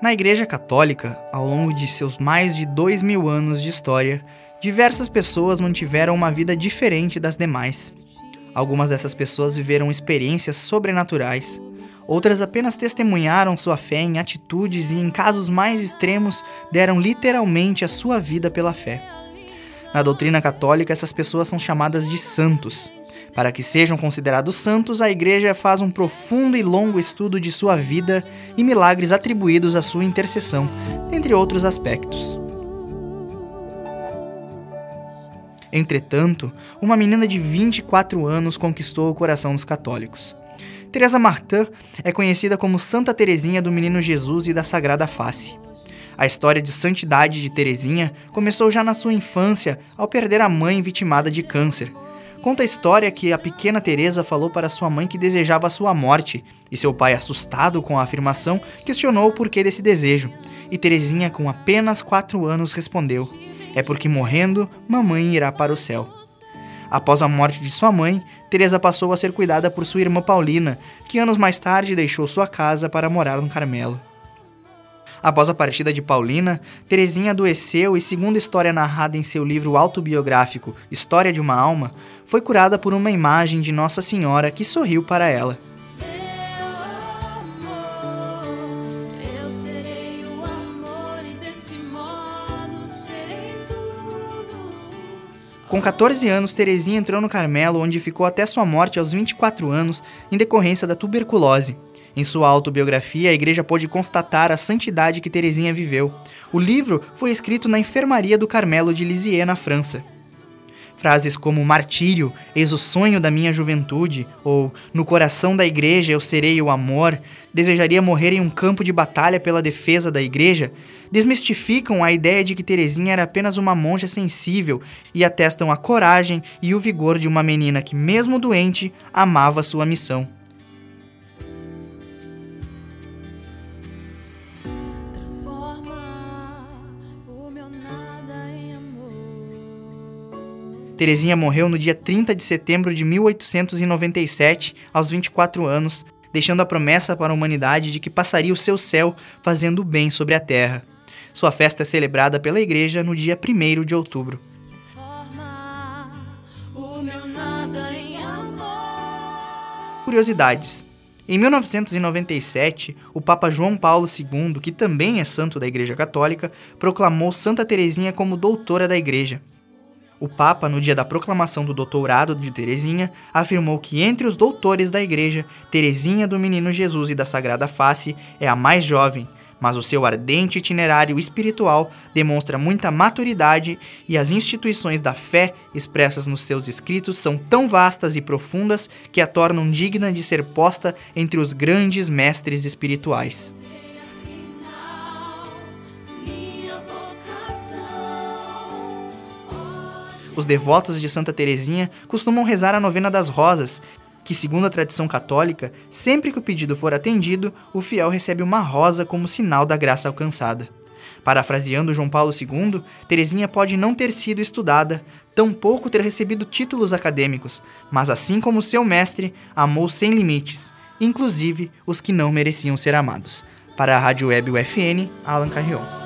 Na Igreja Católica, ao longo de seus mais de dois mil anos de história, diversas pessoas mantiveram uma vida diferente das demais. Algumas dessas pessoas viveram experiências sobrenaturais, outras apenas testemunharam sua fé em atitudes e, em casos mais extremos, deram literalmente a sua vida pela fé. Na doutrina católica, essas pessoas são chamadas de santos. Para que sejam considerados santos, a Igreja faz um profundo e longo estudo de sua vida e milagres atribuídos à sua intercessão, entre outros aspectos. Entretanto, uma menina de 24 anos conquistou o coração dos católicos. Teresa Martin é conhecida como Santa Teresinha do Menino Jesus e da Sagrada Face. A história de santidade de Teresinha começou já na sua infância, ao perder a mãe vitimada de câncer. Conta a história que a pequena Teresa falou para sua mãe que desejava sua morte, e seu pai, assustado com a afirmação, questionou o porquê desse desejo. E Teresinha, com apenas quatro anos, respondeu: É porque morrendo, mamãe irá para o céu. Após a morte de sua mãe, Teresa passou a ser cuidada por sua irmã Paulina, que anos mais tarde deixou sua casa para morar no Carmelo. Após a partida de Paulina, Terezinha adoeceu e, segundo a história narrada em seu livro autobiográfico História de uma Alma, foi curada por uma imagem de Nossa Senhora que sorriu para ela. Com 14 anos, Terezinha entrou no Carmelo, onde ficou até sua morte aos 24 anos, em decorrência da tuberculose. Em sua autobiografia, a igreja pôde constatar a santidade que Terezinha viveu. O livro foi escrito na enfermaria do Carmelo de Lisieux, na França. Frases como martírio, eis o sonho da minha juventude, ou no coração da igreja eu serei o amor, desejaria morrer em um campo de batalha pela defesa da igreja, desmistificam a ideia de que Terezinha era apenas uma monja sensível e atestam a coragem e o vigor de uma menina que, mesmo doente, amava sua missão. Terezinha morreu no dia 30 de setembro de 1897, aos 24 anos, deixando a promessa para a humanidade de que passaria o seu céu fazendo o bem sobre a terra. Sua festa é celebrada pela igreja no dia 1 de outubro. Curiosidades. Em 1997, o Papa João Paulo II, que também é santo da Igreja Católica, proclamou Santa Teresinha como doutora da Igreja. O Papa, no dia da proclamação do doutorado de Teresinha, afirmou que entre os doutores da Igreja, Teresinha do Menino Jesus e da Sagrada Face é a mais jovem, mas o seu ardente itinerário espiritual demonstra muita maturidade e as instituições da fé expressas nos seus escritos são tão vastas e profundas que a tornam digna de ser posta entre os grandes mestres espirituais. Os devotos de Santa Teresinha costumam rezar a novena das rosas, que, segundo a tradição católica, sempre que o pedido for atendido, o fiel recebe uma rosa como sinal da graça alcançada. Parafraseando João Paulo II, Teresinha pode não ter sido estudada, tampouco ter recebido títulos acadêmicos, mas assim como seu mestre, amou sem limites, inclusive os que não mereciam ser amados. Para a Rádio Web UFN, Alan Carrion.